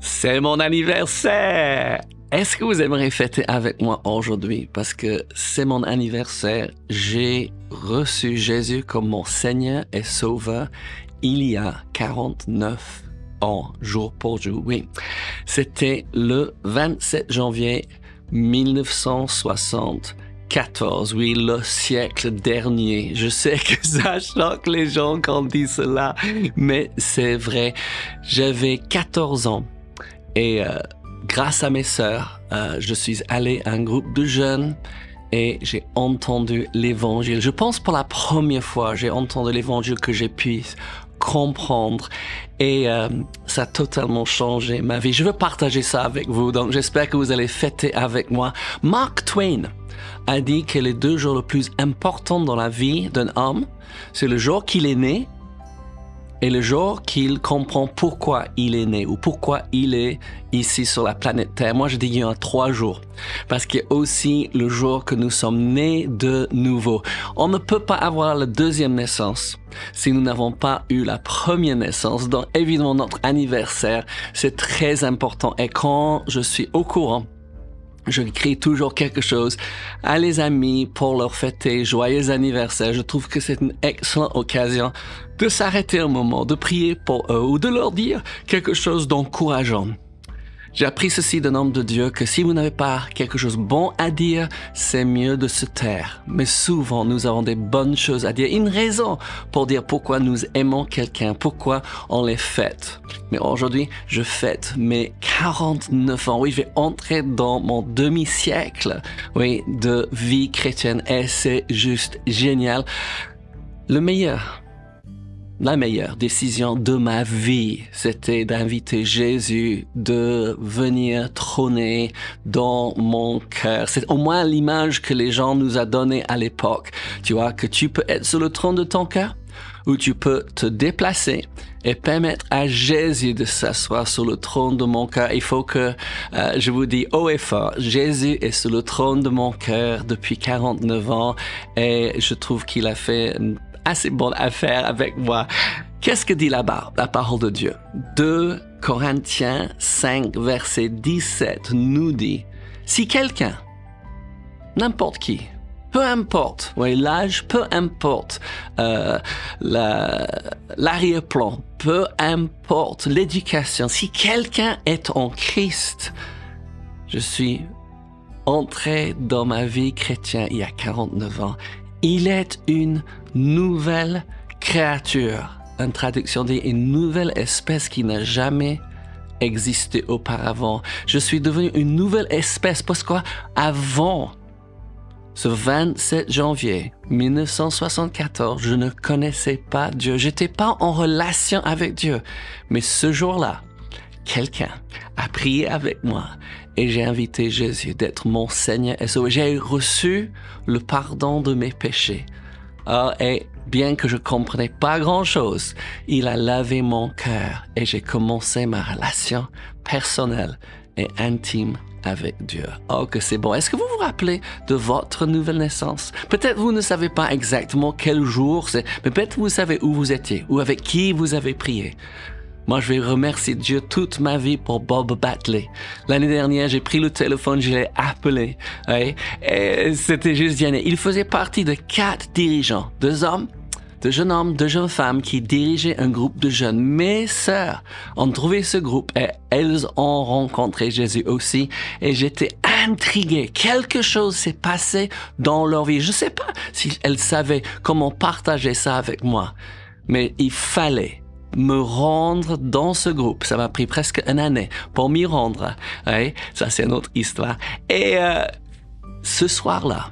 C'est mon anniversaire! Est-ce que vous aimeriez fêter avec moi aujourd'hui? Parce que c'est mon anniversaire. J'ai reçu Jésus comme mon Seigneur et Sauveur il y a 49 ans, jour pour jour. Oui, c'était le 27 janvier 1974. Oui, le siècle dernier. Je sais que ça choque les gens quand on dit cela, mais c'est vrai. J'avais 14 ans et euh, grâce à mes sœurs, euh, je suis allé à un groupe de jeunes et j'ai entendu l'évangile. Je pense pour la première fois, j'ai entendu l'évangile que j'ai pu comprendre et euh, ça a totalement changé ma vie. Je veux partager ça avec vous, donc j'espère que vous allez fêter avec moi. Mark Twain a dit que les deux jours les plus importants dans la vie d'un homme, c'est le jour qu'il est né et le jour qu'il comprend pourquoi il est né ou pourquoi il est ici sur la planète Terre. Moi, je dis qu'il y a trois jours. Parce qu'il y a aussi le jour que nous sommes nés de nouveau. On ne peut pas avoir la deuxième naissance si nous n'avons pas eu la première naissance. Donc, évidemment, notre anniversaire, c'est très important. Et quand je suis au courant je crée toujours quelque chose à les amis pour leur fêter joyeux anniversaire. Je trouve que c'est une excellente occasion de s'arrêter un moment, de prier pour eux ou de leur dire quelque chose d'encourageant. J'ai appris ceci d'un homme de Dieu que si vous n'avez pas quelque chose de bon à dire, c'est mieux de se taire. Mais souvent, nous avons des bonnes choses à dire, une raison pour dire pourquoi nous aimons quelqu'un, pourquoi on les fête. Mais aujourd'hui, je fête mes 49 ans. Oui, je vais entrer dans mon demi-siècle, oui, de vie chrétienne et c'est juste génial. Le meilleur, la meilleure décision de ma vie, c'était d'inviter Jésus de venir trôner dans mon cœur. C'est au moins l'image que les gens nous a donnée à l'époque. Tu vois, que tu peux être sur le trône de ton cœur ou tu peux te déplacer et permettre à Jésus de s'asseoir sur le trône de mon cœur. Il faut que euh, je vous dis haut et fort, Jésus est sur le trône de mon cœur depuis 49 ans et je trouve qu'il a fait assez bonne affaire avec moi. Qu'est-ce que dit là-bas, la parole de Dieu? 2 Corinthiens 5, verset 17 nous dit, si quelqu'un, n'importe qui, peu importe, l'âge, peu importe, euh, l'arrière-plan, peu importe l'éducation, si quelqu'un est en Christ, je suis entré dans ma vie chrétienne il y a 49 ans il est une nouvelle créature. Une traduction dit une nouvelle espèce qui n'a jamais existé auparavant. Je suis devenu une nouvelle espèce parce que avant ce 27 janvier 1974, je ne connaissais pas Dieu. J'étais pas en relation avec Dieu. Mais ce jour-là, quelqu'un a prié avec moi et j'ai invité Jésus d'être mon Seigneur et Sauveur. J'ai reçu le pardon de mes péchés. Ah, et bien que je comprenais pas grand chose, il a lavé mon cœur et j'ai commencé ma relation personnelle et intime avec Dieu. Oh, que c'est bon. Est-ce que vous vous rappelez de votre nouvelle naissance? Peut-être vous ne savez pas exactement quel jour c'est, mais peut-être vous savez où vous étiez ou avec qui vous avez prié. Moi, je vais remercier Dieu toute ma vie pour Bob Batley. L'année dernière, j'ai pris le téléphone, je l'ai appelé. et c'était juste bien. Il faisait partie de quatre dirigeants, deux hommes, deux jeunes hommes, deux jeunes femmes qui dirigeaient un groupe de jeunes. Mes sœurs ont trouvé ce groupe et elles ont rencontré Jésus aussi. Et j'étais intrigué. Quelque chose s'est passé dans leur vie. Je sais pas si elles savaient comment partager ça avec moi, mais il fallait me rendre dans ce groupe. Ça m'a pris presque une année pour m'y rendre. Ouais, ça, c'est une autre histoire. Et euh, ce soir-là,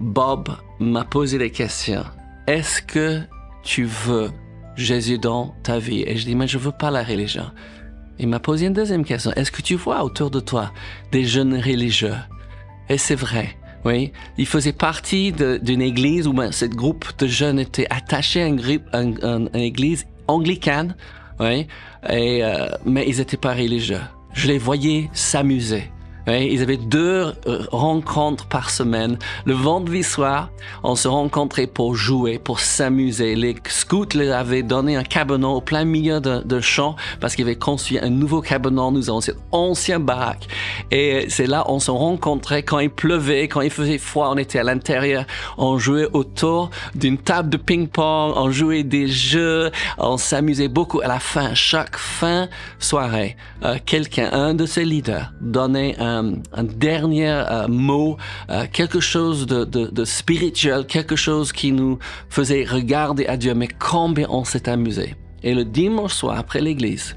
Bob m'a posé des questions. Est-ce que tu veux Jésus dans ta vie? Et je dis, mais je veux pas la religion. Il m'a posé une deuxième question. Est-ce que tu vois autour de toi des jeunes religieux? Et c'est vrai. Oui, il faisait partie d'une église où ben, ce groupe de jeunes était attaché à une église anglicane, oui, et, euh, mais ils n'étaient pas religieux. Je les voyais s'amuser ils avaient deux euh, rencontres par semaine. Le vendredi soir, on se rencontrait pour jouer, pour s'amuser. Les scouts leur avaient donné un cabanon au plein milieu de, de champ parce qu'ils avaient construit un nouveau cabanon. Nous avons cette ancienne baraque. Et c'est là on se rencontrait quand il pleuvait, quand il faisait froid, on était à l'intérieur. On jouait autour d'une table de ping-pong, on jouait des jeux, on s'amusait beaucoup. À la fin, chaque fin soirée, euh, quelqu'un, un de ses leaders, donnait un un, dernier euh, mot, euh, quelque chose de, spirituel, quelque chose qui nous faisait regarder à Dieu, mais combien on s'est amusé. Et le dimanche soir, après l'église,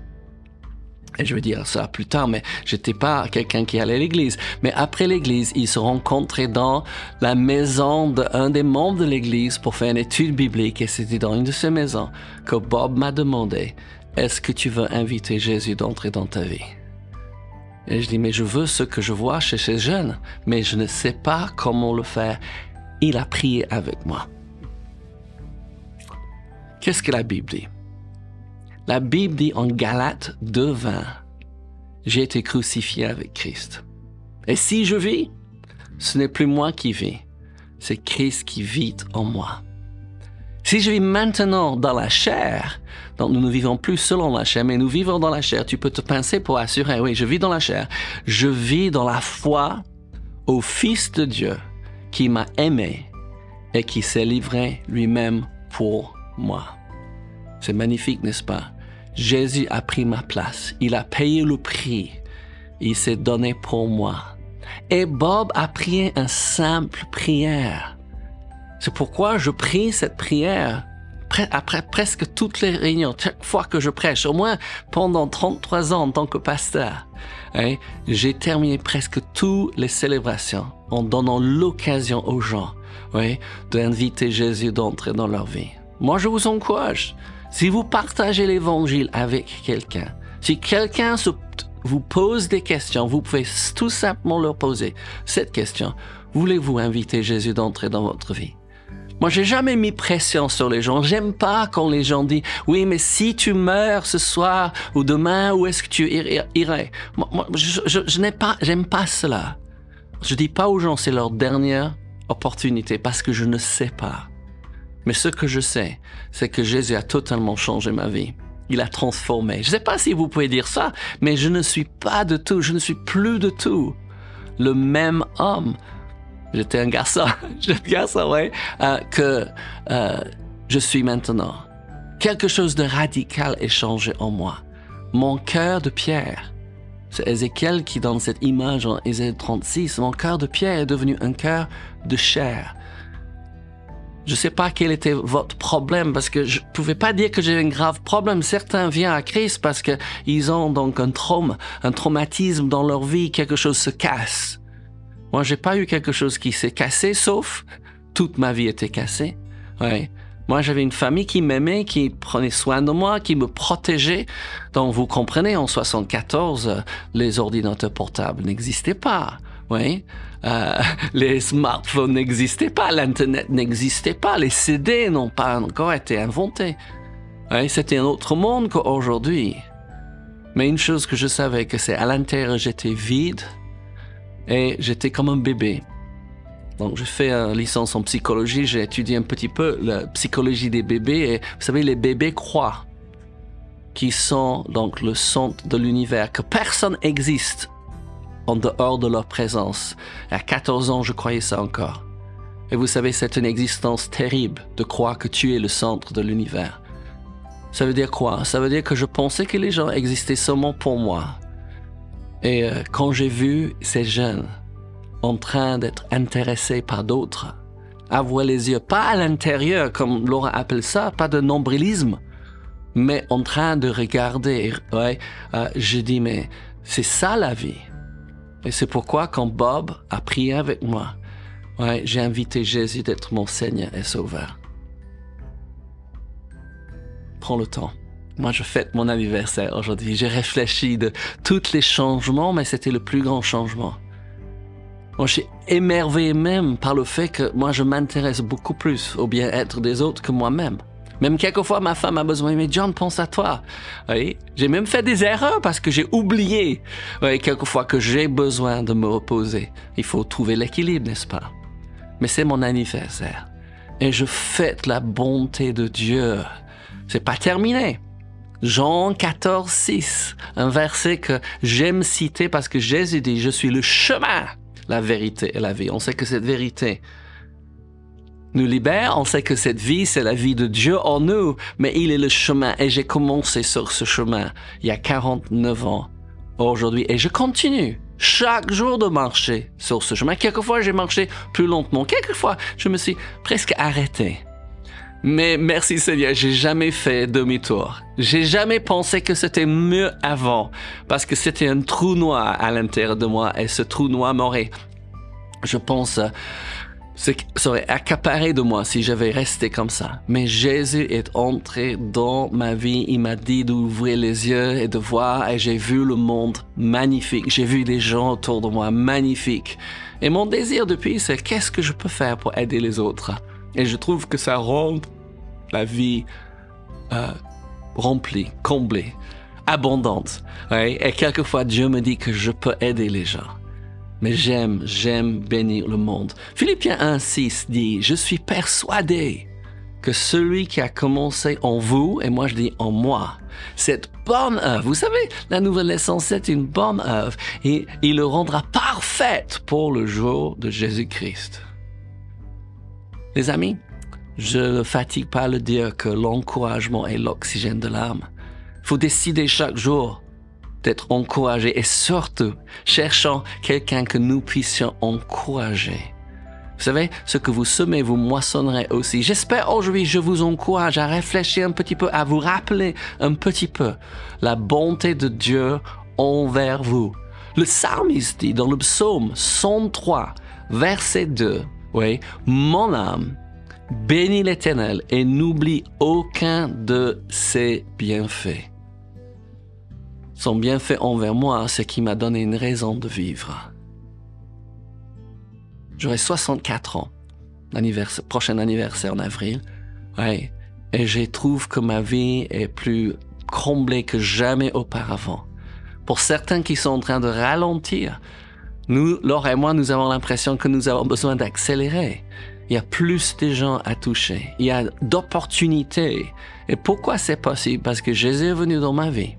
et je vais dire ça plus tard, mais j'étais pas quelqu'un qui allait à l'église. Mais après l'église, ils se rencontraient dans la maison d'un des membres de l'église pour faire une étude biblique. Et c'était dans une de ces maisons que Bob m'a demandé, est-ce que tu veux inviter Jésus d'entrer dans ta vie? Et je dis, mais je veux ce que je vois chez ces jeunes, mais je ne sais pas comment le faire. Il a prié avec moi. Qu'est-ce que la Bible dit? La Bible dit en Galates 2.20, j'ai été crucifié avec Christ. Et si je vis, ce n'est plus moi qui vis, c'est Christ qui vit en moi. Si je vis maintenant dans la chair, donc nous ne vivons plus selon la chair, mais nous vivons dans la chair, tu peux te penser pour assurer, oui, je vis dans la chair, je vis dans la foi au Fils de Dieu qui m'a aimé et qui s'est livré lui-même pour moi. C'est magnifique, n'est-ce pas? Jésus a pris ma place, il a payé le prix, il s'est donné pour moi. Et Bob a prié une simple prière. C'est pourquoi je prie cette prière après presque toutes les réunions, chaque fois que je prêche, au moins pendant 33 ans en tant que pasteur, hein, j'ai terminé presque toutes les célébrations en donnant l'occasion aux gens oui, d'inviter Jésus d'entrer dans leur vie. Moi, je vous encourage, si vous partagez l'évangile avec quelqu'un, si quelqu'un vous pose des questions, vous pouvez tout simplement leur poser cette question. Voulez-vous inviter Jésus d'entrer dans votre vie? Moi, j'ai jamais mis pression sur les gens. J'aime pas quand les gens disent oui, mais si tu meurs ce soir ou demain, où est-ce que tu irais? Moi, je, je, n'ai pas, j'aime pas cela. Je dis pas aux gens c'est leur dernière opportunité parce que je ne sais pas. Mais ce que je sais, c'est que Jésus a totalement changé ma vie. Il a transformé. Je ne sais pas si vous pouvez dire ça, mais je ne suis pas de tout, je ne suis plus de tout le même homme j'étais un garçon, un garçon, ouais, euh, que euh, je suis maintenant. Quelque chose de radical est changé en moi. Mon cœur de pierre, c'est Ézéchiel qui dans cette image en Ézéchiel 36, mon cœur de pierre est devenu un cœur de chair. Je ne sais pas quel était votre problème parce que je ne pouvais pas dire que j'ai un grave problème. Certains viennent à Christ parce qu'ils ont donc un trauma, un traumatisme dans leur vie, quelque chose se casse. Moi, j'ai pas eu quelque chose qui s'est cassé, sauf toute ma vie était cassée. Ouais. Moi, j'avais une famille qui m'aimait, qui prenait soin de moi, qui me protégeait. Donc, vous comprenez, en 74, les ordinateurs portables n'existaient pas. Oui. Euh, les smartphones n'existaient pas, l'Internet n'existait pas, les CD n'ont pas encore été inventés. Oui, c'était un autre monde qu'aujourd'hui. Mais une chose que je savais, que c'est à l'intérieur, j'étais vide, et j'étais comme un bébé. Donc, j'ai fait une licence en psychologie, j'ai étudié un petit peu la psychologie des bébés et vous savez, les bébés croient qu'ils sont donc le centre de l'univers, que personne n'existe en dehors de leur présence. À 14 ans, je croyais ça encore. Et vous savez, c'est une existence terrible de croire que tu es le centre de l'univers. Ça veut dire quoi? Ça veut dire que je pensais que les gens existaient seulement pour moi. Et euh, quand j'ai vu ces jeunes en train d'être intéressés par d'autres, avoir les yeux pas à l'intérieur comme Laura appelle ça, pas de nombrilisme, mais en train de regarder, ouais, euh, je dis mais c'est ça la vie. Et c'est pourquoi quand Bob a prié avec moi, j'ai invité Jésus d'être mon Seigneur et Sauveur. Prends le temps. Moi, je fête mon anniversaire aujourd'hui. J'ai réfléchi de tous les changements, mais c'était le plus grand changement. Moi, je suis émerveillé même par le fait que moi, je m'intéresse beaucoup plus au bien-être des autres que moi-même. Même quelquefois, ma femme a besoin, mais John, pense à toi. Oui, j'ai même fait des erreurs parce que j'ai oublié, oui, quelquefois, que j'ai besoin de me reposer. Il faut trouver l'équilibre, n'est-ce pas? Mais c'est mon anniversaire. Et je fête la bonté de Dieu. C'est pas terminé. Jean 14, 6, un verset que j'aime citer parce que Jésus dit, je suis le chemin, la vérité et la vie. On sait que cette vérité nous libère, on sait que cette vie, c'est la vie de Dieu en nous, mais il est le chemin et j'ai commencé sur ce chemin il y a 49 ans aujourd'hui et je continue chaque jour de marcher sur ce chemin. Quelquefois, j'ai marché plus lentement. Quelquefois, je me suis presque arrêté. Mais merci Seigneur, j'ai jamais fait demi-tour. J'ai jamais pensé que c'était mieux avant, parce que c'était un trou noir à l'intérieur de moi, et ce trou noir m'aurait, je pense, serait accaparé de moi si j'avais resté comme ça. Mais Jésus est entré dans ma vie, il m'a dit d'ouvrir les yeux et de voir, et j'ai vu le monde magnifique, j'ai vu les gens autour de moi magnifiques. Et mon désir depuis, c'est qu'est-ce que je peux faire pour aider les autres? Et je trouve que ça rend la vie euh, remplie, comblée, abondante. Et quelquefois, Dieu me dit que je peux aider les gens. Mais j'aime, j'aime bénir le monde. Philippiens 1.6 dit, je suis persuadé que celui qui a commencé en vous, et moi je dis en moi, cette bonne œuvre, vous savez, la nouvelle naissance, c'est une bonne œuvre, et il le rendra parfaite pour le jour de Jésus-Christ. Les amis, je ne fatigue pas le dire que l'encouragement est l'oxygène de l'âme. Faut décider chaque jour d'être encouragé et surtout cherchant quelqu'un que nous puissions encourager. Vous savez, ce que vous semez, vous moissonnerez aussi. J'espère aujourd'hui, je vous encourage à réfléchir un petit peu, à vous rappeler un petit peu la bonté de Dieu envers vous. Le psalmiste dit dans le psaume 103, verset 2, oui, mon âme bénis l'Éternel et n'oublie aucun de ses bienfaits. Son bienfait envers moi, c'est qui m'a donné une raison de vivre. J'aurai 64 ans, prochain anniversaire en avril. Et je trouve que ma vie est plus comblée que jamais auparavant. Pour certains qui sont en train de ralentir, nous, Laure et moi, nous avons l'impression que nous avons besoin d'accélérer. Il y a plus de gens à toucher. Il y a d'opportunités. Et pourquoi c'est possible? Parce que Jésus est venu dans ma vie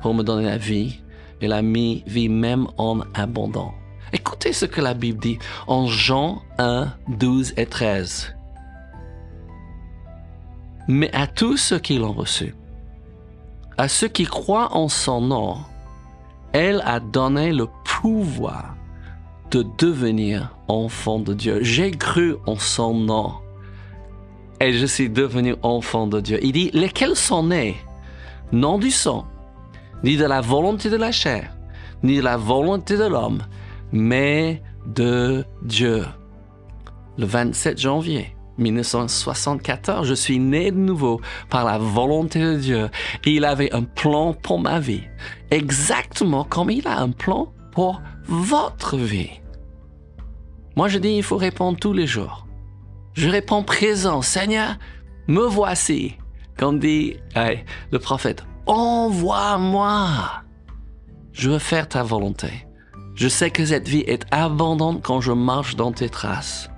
pour me donner la vie et la vie même en abondant. Écoutez ce que la Bible dit en Jean 1, 12 et 13. Mais à tous ceux qui l'ont reçu, à ceux qui croient en son nom, elle a donné le pouvoir de devenir enfant de Dieu. J'ai cru en son nom et je suis devenu enfant de Dieu. Il dit, lesquels sont nés, non du sang, ni de la volonté de la chair, ni de la volonté de l'homme, mais de Dieu. Le 27 janvier 1974, je suis né de nouveau par la volonté de Dieu. Il avait un plan pour ma vie, exactement comme il a un plan pour votre vie. Moi, je dis, il faut répondre tous les jours. Je réponds présent, Seigneur, me voici. Comme dit le prophète, envoie-moi. Je veux faire ta volonté. Je sais que cette vie est abondante quand je marche dans tes traces.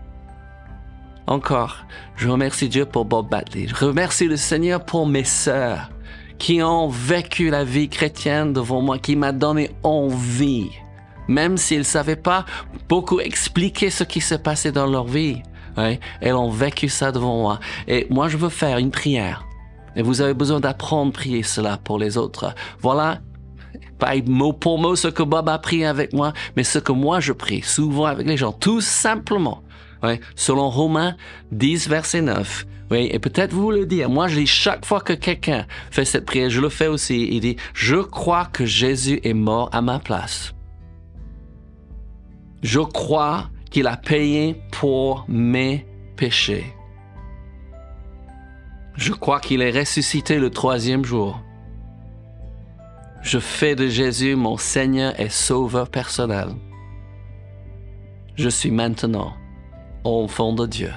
Encore, je remercie Dieu pour Bob Batley. Je remercie le Seigneur pour mes sœurs qui ont vécu la vie chrétienne devant moi, qui m'a donné envie même s'ils ne savaient pas beaucoup expliquer ce qui s'est passé dans leur vie. elles ont vécu ça devant moi. Et moi, je veux faire une prière. Et vous avez besoin d'apprendre à prier cela pour les autres. Voilà, pas mot pour mot ce que Bob a prié avec moi, mais ce que moi je prie souvent avec les gens, tout simplement. selon Romains 10, verset 9. Oui, et peut-être vous le dire. Moi, je dis chaque fois que quelqu'un fait cette prière, je le fais aussi. Il dit, je crois que Jésus est mort à ma place. Je crois qu'il a payé pour mes péchés. Je crois qu'il est ressuscité le troisième jour. Je fais de Jésus mon Seigneur et Sauveur personnel. Je suis maintenant enfant de Dieu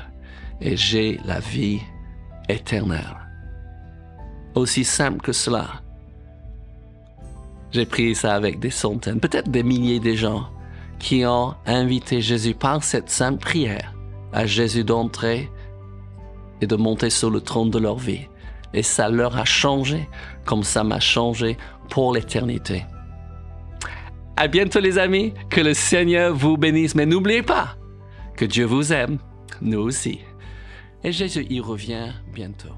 et j'ai la vie éternelle. Aussi simple que cela. J'ai prié ça avec des centaines, peut-être des milliers de gens qui ont invité Jésus par cette simple prière à Jésus d'entrer et de monter sur le trône de leur vie. Et ça leur a changé comme ça m'a changé pour l'éternité. À bientôt les amis, que le Seigneur vous bénisse, mais n'oubliez pas que Dieu vous aime, nous aussi. Et Jésus y revient bientôt.